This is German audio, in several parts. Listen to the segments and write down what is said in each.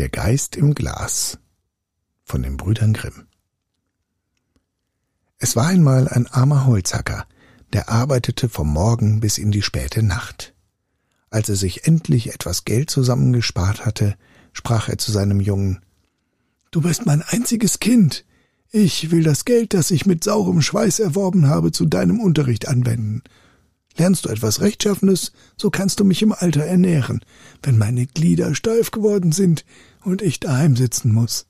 Der Geist im Glas von den Brüdern Grimm. Es war einmal ein armer Holzhacker, der arbeitete vom Morgen bis in die späte Nacht. Als er sich endlich etwas Geld zusammengespart hatte, sprach er zu seinem Jungen Du bist mein einziges Kind. Ich will das Geld, das ich mit saurem Schweiß erworben habe, zu deinem Unterricht anwenden. Lernst du etwas Rechtschaffenes, so kannst du mich im Alter ernähren, wenn meine Glieder steif geworden sind und ich daheim sitzen muss.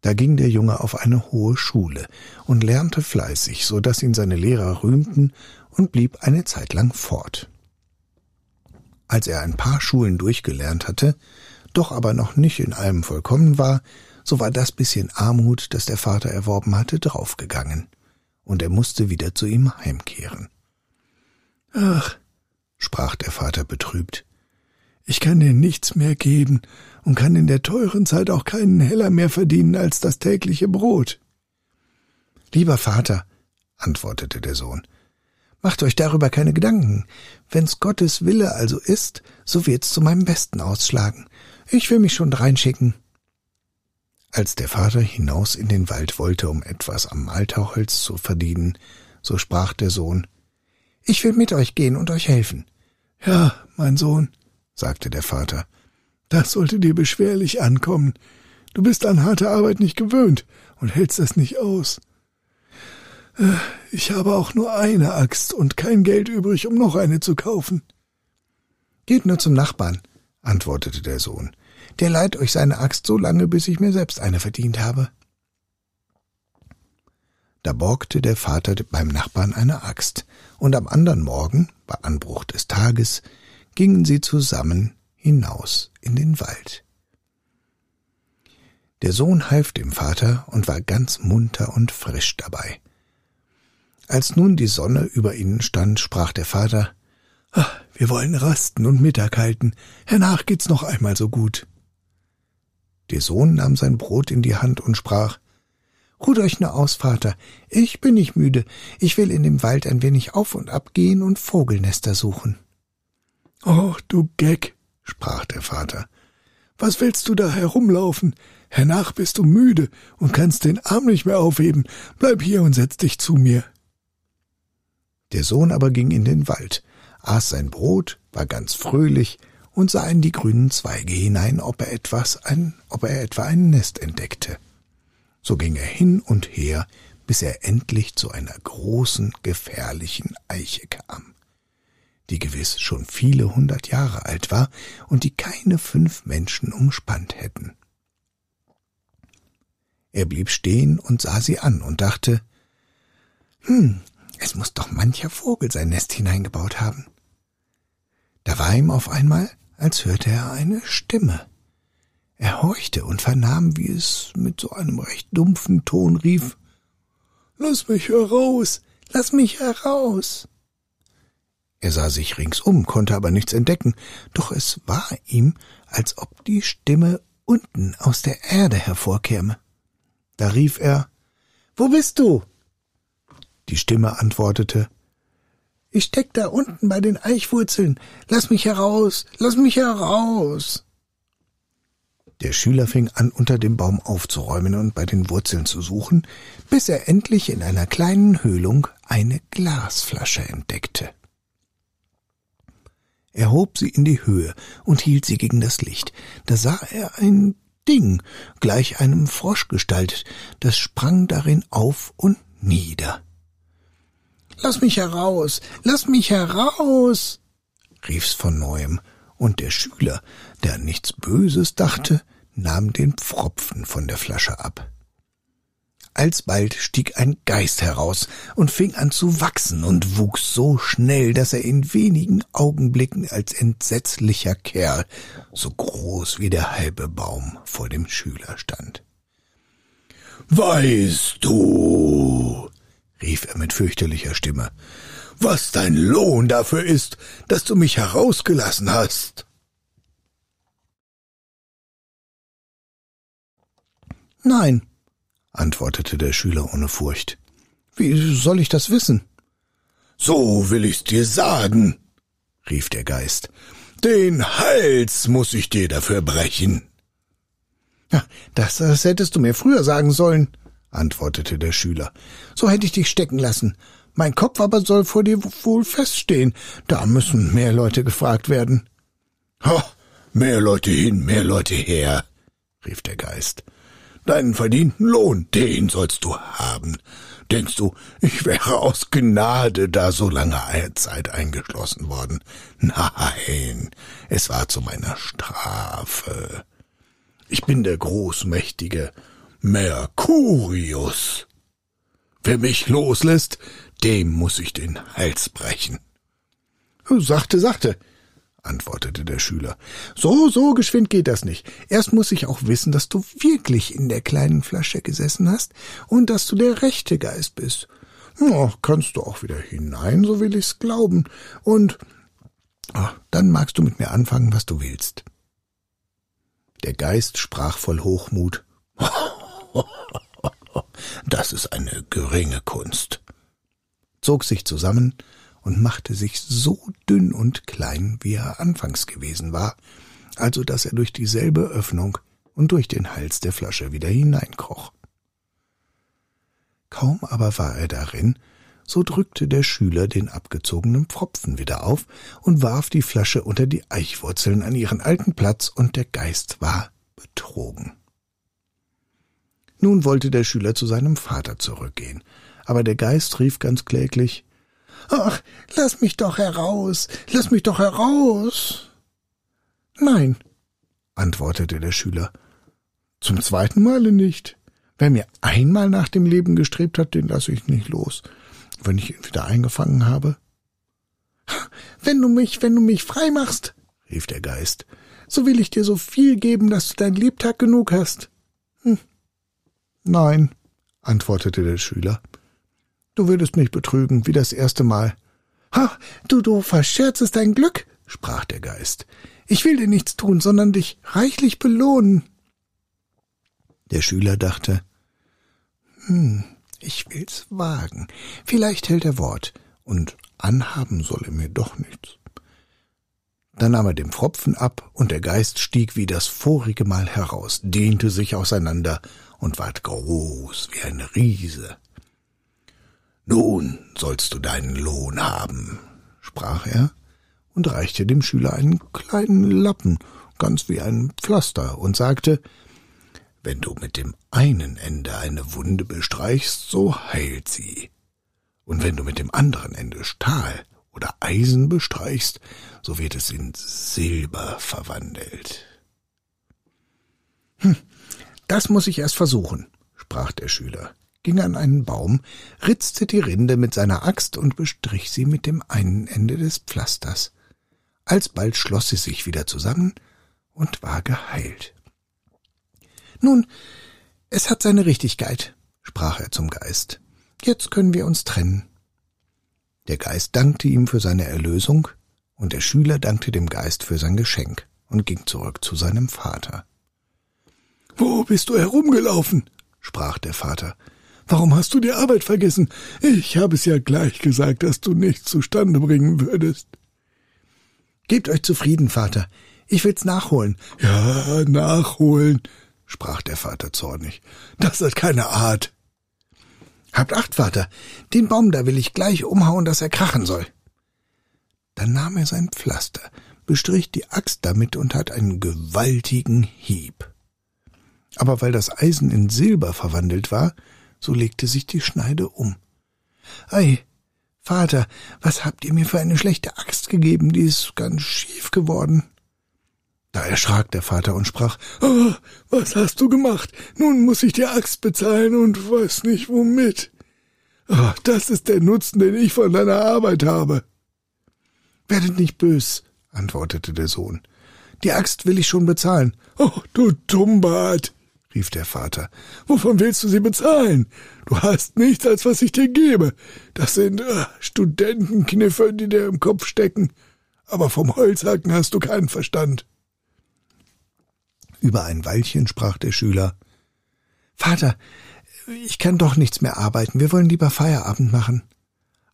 Da ging der Junge auf eine hohe Schule und lernte fleißig, so dass ihn seine Lehrer rühmten und blieb eine Zeit lang fort. Als er ein paar Schulen durchgelernt hatte, doch aber noch nicht in allem vollkommen war, so war das bisschen Armut, das der Vater erworben hatte, draufgegangen, und er musste wieder zu ihm heimkehren. Ach, sprach der Vater betrübt, ich kann dir nichts mehr geben und kann in der teuren Zeit auch keinen Heller mehr verdienen als das tägliche Brot. Lieber Vater, antwortete der Sohn, macht euch darüber keine Gedanken. Wenn's Gottes Wille also ist, so wird's zu meinem Besten ausschlagen. Ich will mich schon reinschicken. Als der Vater hinaus in den Wald wollte, um etwas am Malterholz zu verdienen, so sprach der Sohn Ich will mit euch gehen und euch helfen. Ja, mein Sohn, sagte der Vater. Das sollte dir beschwerlich ankommen. Du bist an harte Arbeit nicht gewöhnt und hältst das nicht aus. Äh, ich habe auch nur eine Axt und kein Geld übrig, um noch eine zu kaufen. Geht nur zum Nachbarn, antwortete der Sohn. Der leiht euch seine Axt so lange, bis ich mir selbst eine verdient habe. Da borgte der Vater beim Nachbarn eine Axt, und am andern Morgen, bei Anbruch des Tages, gingen sie zusammen hinaus in den Wald. Der Sohn half dem Vater und war ganz munter und frisch dabei. Als nun die Sonne über ihnen stand, sprach der Vater Ach, wir wollen rasten und Mittag halten, hernach geht's noch einmal so gut. Der Sohn nahm sein Brot in die Hand und sprach Ruht euch nur aus, Vater, ich bin nicht müde, ich will in dem Wald ein wenig auf und ab gehen und Vogelnester suchen. Och, du Geck, sprach der Vater. Was willst du da herumlaufen? Hernach bist du müde und kannst den Arm nicht mehr aufheben. Bleib hier und setz dich zu mir. Der Sohn aber ging in den Wald, aß sein Brot, war ganz fröhlich und sah in die grünen Zweige hinein, ob er etwas, ein, ob er etwa ein Nest entdeckte. So ging er hin und her, bis er endlich zu einer großen, gefährlichen Eiche kam die gewiss schon viele hundert Jahre alt war und die keine fünf Menschen umspannt hätten. Er blieb stehen und sah sie an und dachte, hm, es muss doch mancher Vogel sein Nest hineingebaut haben. Da war ihm auf einmal, als hörte er eine Stimme. Er horchte und vernahm, wie es mit so einem recht dumpfen Ton rief Lass mich heraus, lass mich heraus. Er sah sich ringsum, konnte aber nichts entdecken, doch es war ihm, als ob die Stimme unten aus der Erde hervorkäme. Da rief er Wo bist du? Die Stimme antwortete Ich steck da unten bei den Eichwurzeln. Lass mich heraus, lass mich heraus. Der Schüler fing an, unter dem Baum aufzuräumen und bei den Wurzeln zu suchen, bis er endlich in einer kleinen Höhlung eine Glasflasche entdeckte. Er hob sie in die Höhe und hielt sie gegen das Licht. Da sah er ein Ding, gleich einem Frosch gestaltet, das sprang darin auf und nieder. Lass mich heraus, lass mich heraus, rief's von neuem, und der Schüler, der an nichts Böses dachte, nahm den Pfropfen von der Flasche ab. Alsbald stieg ein Geist heraus und fing an zu wachsen und wuchs so schnell, dass er in wenigen Augenblicken als entsetzlicher Kerl, so groß wie der halbe Baum, vor dem Schüler stand. Weißt du, rief er mit fürchterlicher Stimme, was dein Lohn dafür ist, dass du mich herausgelassen hast? Nein, antwortete der Schüler ohne Furcht. Wie soll ich das wissen? So will ich's dir sagen, rief der Geist. Den Hals muss ich dir dafür brechen. Das, das hättest du mir früher sagen sollen, antwortete der Schüler. So hätte ich dich stecken lassen. Mein Kopf aber soll vor dir wohl feststehen. Da müssen mehr Leute gefragt werden. Ha, mehr Leute hin, mehr Leute her, rief der Geist. Deinen verdienten Lohn, den sollst du haben. Denkst du, ich wäre aus Gnade da so lange Zeit eingeschlossen worden? Nein, es war zu meiner Strafe. Ich bin der großmächtige Mercurius. Wer mich loslässt, dem muss ich den Hals brechen. Sachte, sachte, antwortete der Schüler. So, so geschwind geht das nicht. Erst muss ich auch wissen, dass du wirklich in der kleinen Flasche gesessen hast und dass du der rechte Geist bist. Ja, kannst du auch wieder hinein, so will ich's glauben. Und ach, dann magst du mit mir anfangen, was du willst. Der Geist sprach voll Hochmut. Das ist eine geringe Kunst, zog sich zusammen und machte sich so dünn und klein, wie er anfangs gewesen war, also dass er durch dieselbe Öffnung und durch den Hals der Flasche wieder hineinkroch. Kaum aber war er darin, so drückte der Schüler den abgezogenen Pfropfen wieder auf und warf die Flasche unter die Eichwurzeln an ihren alten Platz, und der Geist war betrogen. Nun wollte der Schüler zu seinem Vater zurückgehen, aber der Geist rief ganz kläglich Ach, lass mich doch heraus, lass mich doch heraus. Nein, antwortete der Schüler. Zum zweiten Male nicht. Wer mir einmal nach dem Leben gestrebt hat, den lasse ich nicht los, wenn ich ihn wieder eingefangen habe. Wenn du mich, wenn du mich frei machst, rief der Geist, so will ich dir so viel geben, dass du dein Lebtag genug hast. Hm. Nein, antwortete der Schüler. Du würdest mich betrügen, wie das erste Mal. Ha, du, du verscherzest dein Glück, sprach der Geist. Ich will dir nichts tun, sondern dich reichlich belohnen. Der Schüler dachte, hm, ich will's wagen. Vielleicht hält er Wort, und anhaben soll er mir doch nichts. Dann nahm er den Pfropfen ab, und der Geist stieg wie das vorige Mal heraus, dehnte sich auseinander und ward groß wie ein Riese. Nun sollst du deinen Lohn haben, sprach er und reichte dem Schüler einen kleinen Lappen, ganz wie ein Pflaster, und sagte, wenn du mit dem einen Ende eine Wunde bestreichst, so heilt sie. Und wenn du mit dem anderen Ende Stahl oder Eisen bestreichst, so wird es in Silber verwandelt. Hm, das muss ich erst versuchen, sprach der Schüler ging an einen Baum, ritzte die Rinde mit seiner Axt und bestrich sie mit dem einen Ende des Pflasters. Alsbald schloss sie sich wieder zusammen und war geheilt. Nun, es hat seine Richtigkeit, sprach er zum Geist. Jetzt können wir uns trennen. Der Geist dankte ihm für seine Erlösung, und der Schüler dankte dem Geist für sein Geschenk und ging zurück zu seinem Vater. Wo bist du herumgelaufen? sprach der Vater. Warum hast du die Arbeit vergessen? Ich habe es ja gleich gesagt, dass du nichts zustande bringen würdest. Gebt euch zufrieden, Vater. Ich will's nachholen. Ja, nachholen, sprach der Vater zornig. Das hat keine Art. Habt Acht, Vater. Den Baum da will ich gleich umhauen, dass er krachen soll. Dann nahm er sein Pflaster, bestrich die Axt damit und hat einen gewaltigen Hieb. Aber weil das Eisen in Silber verwandelt war, so legte sich die Schneide um. Ei, Vater, was habt ihr mir für eine schlechte Axt gegeben, die ist ganz schief geworden. Da erschrak der Vater und sprach, oh, was hast du gemacht? Nun muss ich die Axt bezahlen und weiß nicht womit. Oh, das ist der Nutzen, den ich von deiner Arbeit habe. Werdet nicht bös, antwortete der Sohn. Die Axt will ich schon bezahlen. Oh, du Dummbart, rief der Vater. Wovon willst du sie bezahlen? Du hast nichts, als was ich dir gebe. Das sind äh, Studentenkniffe, die dir im Kopf stecken. Aber vom Holzhacken hast du keinen Verstand. Über ein Weilchen sprach der Schüler Vater, ich kann doch nichts mehr arbeiten, wir wollen lieber Feierabend machen.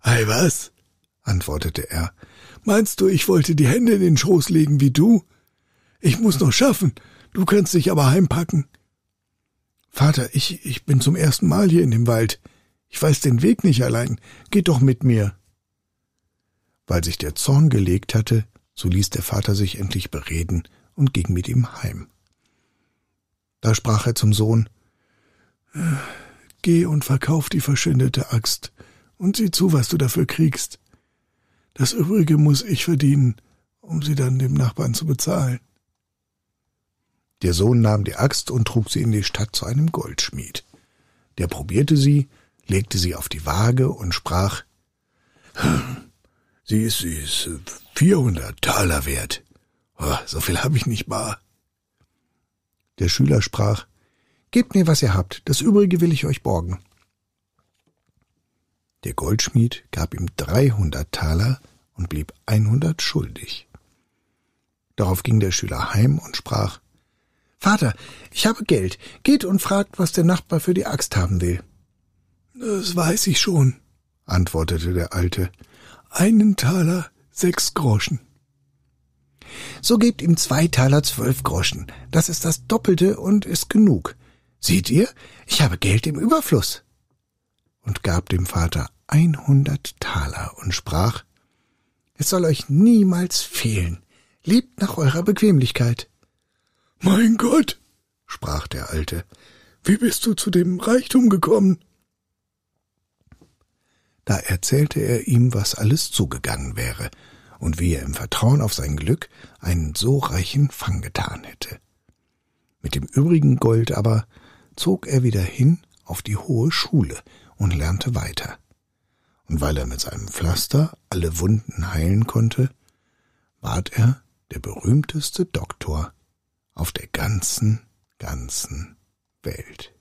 Ei was? antwortete er. Meinst du, ich wollte die Hände in den Schoß legen wie du? Ich muss noch schaffen, du kannst dich aber heimpacken. Vater, ich, ich bin zum ersten Mal hier in dem Wald. Ich weiß den Weg nicht allein. Geht doch mit mir. Weil sich der Zorn gelegt hatte, so ließ der Vater sich endlich bereden und ging mit ihm heim. Da sprach er zum Sohn Geh und verkauf die verschwindete Axt und sieh zu, was du dafür kriegst. Das übrige muss ich verdienen, um sie dann dem Nachbarn zu bezahlen. Der Sohn nahm die Axt und trug sie in die Stadt zu einem Goldschmied. Der probierte sie, legte sie auf die Waage und sprach Sie ist, sie ist vierhundert Taler wert. Oh, so viel habe ich nicht bar. Der Schüler sprach Gebt mir, was ihr habt, das übrige will ich euch borgen. Der Goldschmied gab ihm dreihundert Taler und blieb einhundert schuldig. Darauf ging der Schüler heim und sprach Vater, ich habe Geld, geht und fragt, was der Nachbar für die Axt haben will. Das weiß ich schon, antwortete der Alte. Einen Taler, sechs Groschen. So gebt ihm zwei Taler zwölf Groschen. Das ist das Doppelte und ist genug. Seht ihr, ich habe Geld im Überfluss. Und gab dem Vater einhundert Taler und sprach, es soll euch niemals fehlen. Lebt nach eurer Bequemlichkeit. Mein Gott, sprach der Alte, wie bist du zu dem Reichtum gekommen? Da erzählte er ihm, was alles zugegangen wäre und wie er im Vertrauen auf sein Glück einen so reichen Fang getan hätte. Mit dem übrigen Gold aber zog er wieder hin auf die hohe Schule und lernte weiter. Und weil er mit seinem Pflaster alle Wunden heilen konnte, ward er der berühmteste Doktor auf der ganzen, ganzen Welt.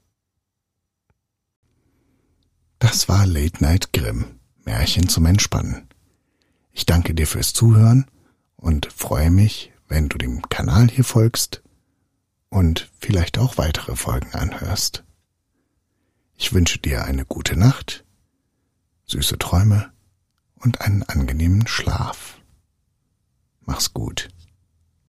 Das war Late Night Grimm, Märchen zum Entspannen. Ich danke dir fürs Zuhören und freue mich, wenn du dem Kanal hier folgst und vielleicht auch weitere Folgen anhörst. Ich wünsche dir eine gute Nacht, süße Träume und einen angenehmen Schlaf. Mach's gut.